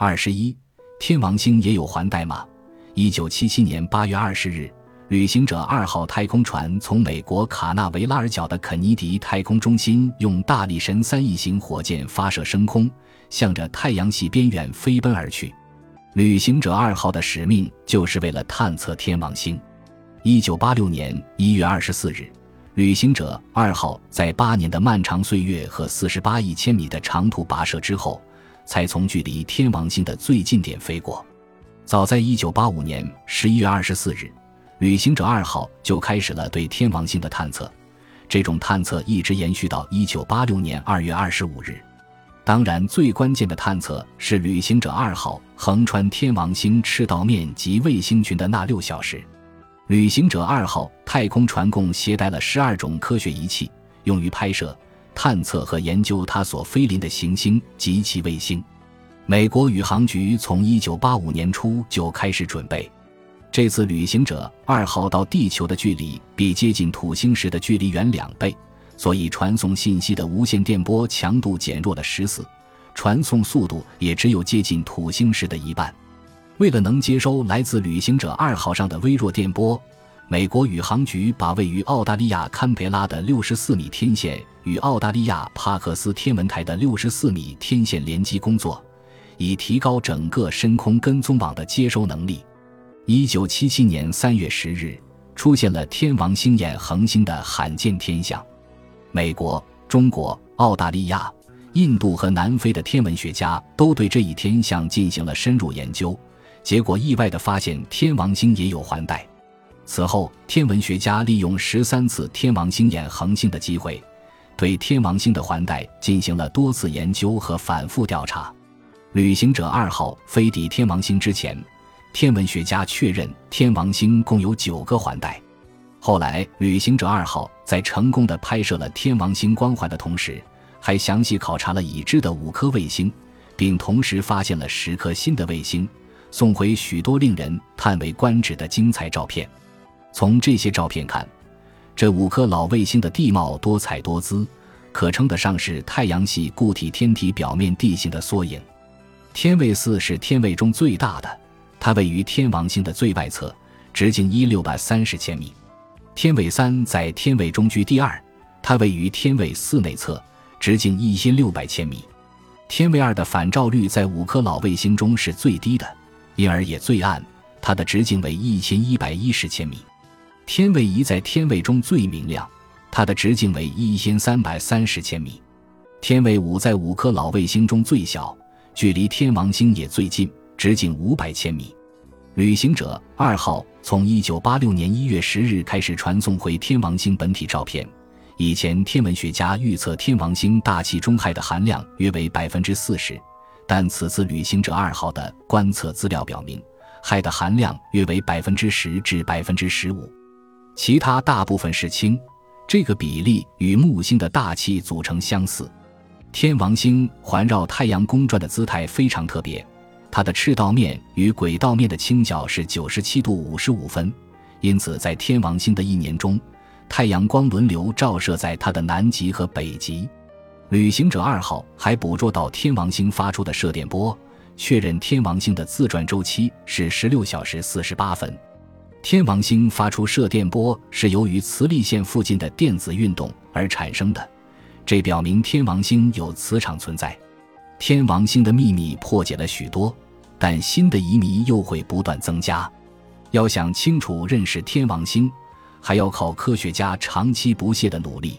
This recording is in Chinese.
二十一，天王星也有环带吗？一九七七年八月二十日，旅行者二号太空船从美国卡纳维拉尔角的肯尼迪太空中心用大力神三一型火箭发射升空，向着太阳系边缘飞奔而去。旅行者二号的使命就是为了探测天王星。一九八六年一月二十四日，旅行者二号在八年的漫长岁月和四十八亿千米的长途跋涉之后。才从距离天王星的最近点飞过。早在1985年11月24日，旅行者二号就开始了对天王星的探测。这种探测一直延续到1986年2月25日。当然，最关键的探测是旅行者二号横穿天王星赤道面及卫星群的那六小时。旅行者二号太空船共携带了十二种科学仪器，用于拍摄。探测和研究它所飞临的行星及其卫星。美国宇航局从1985年初就开始准备。这次旅行者二号到地球的距离比接近土星时的距离远两倍，所以传送信息的无线电波强度减弱了十四，传送速度也只有接近土星时的一半。为了能接收来自旅行者二号上的微弱电波。美国宇航局把位于澳大利亚堪培拉的六十四米天线与澳大利亚帕克斯天文台的六十四米天线联机工作，以提高整个深空跟踪网的接收能力。一九七七年三月十日，出现了天王星眼恒星的罕见天象。美国、中国、澳大利亚、印度和南非的天文学家都对这一天象进行了深入研究，结果意外地发现天王星也有环带。此后，天文学家利用十三次天王星眼恒星的机会，对天王星的环带进行了多次研究和反复调查。旅行者二号飞抵天王星之前，天文学家确认天王星共有九个环带。后来，旅行者二号在成功的拍摄了天王星光环的同时，还详细考察了已知的五颗卫星，并同时发现了十颗新的卫星，送回许多令人叹为观止的精彩照片。从这些照片看，这五颗老卫星的地貌多彩多姿，可称得上是太阳系固体天体表面地形的缩影。天卫四是天卫中最大的，它位于天王星的最外侧，直径一六百三十千米。天卫三在天卫中居第二，它位于天卫四内侧，直径一千六百千米。天卫二的反照率在五颗老卫星中是最低的，因而也最暗，它的直径为一千一百一十千米。天卫一在天卫中最明亮，它的直径为一千三百三十千米。天卫五在五颗老卫星中最小，距离天王星也最近，直径五百千米。旅行者二号从一九八六年一月十日开始传送回天王星本体照片。以前天文学家预测天王星大气中氦的含量约为百分之四十，但此次旅行者二号的观测资料表明，氦的含量约为百分之十至百分之十五。其他大部分是氢，这个比例与木星的大气组成相似。天王星环绕太阳公转的姿态非常特别，它的赤道面与轨道面的倾角是九十七度五十五分，因此在天王星的一年中，太阳光轮流照射在它的南极和北极。旅行者二号还捕捉到天王星发出的射电波，确认天王星的自转周期是十六小时四十八分。天王星发出射电波是由于磁力线附近的电子运动而产生的，这表明天王星有磁场存在。天王星的秘密破解了许多，但新的疑谜又会不断增加。要想清楚认识天王星，还要靠科学家长期不懈的努力。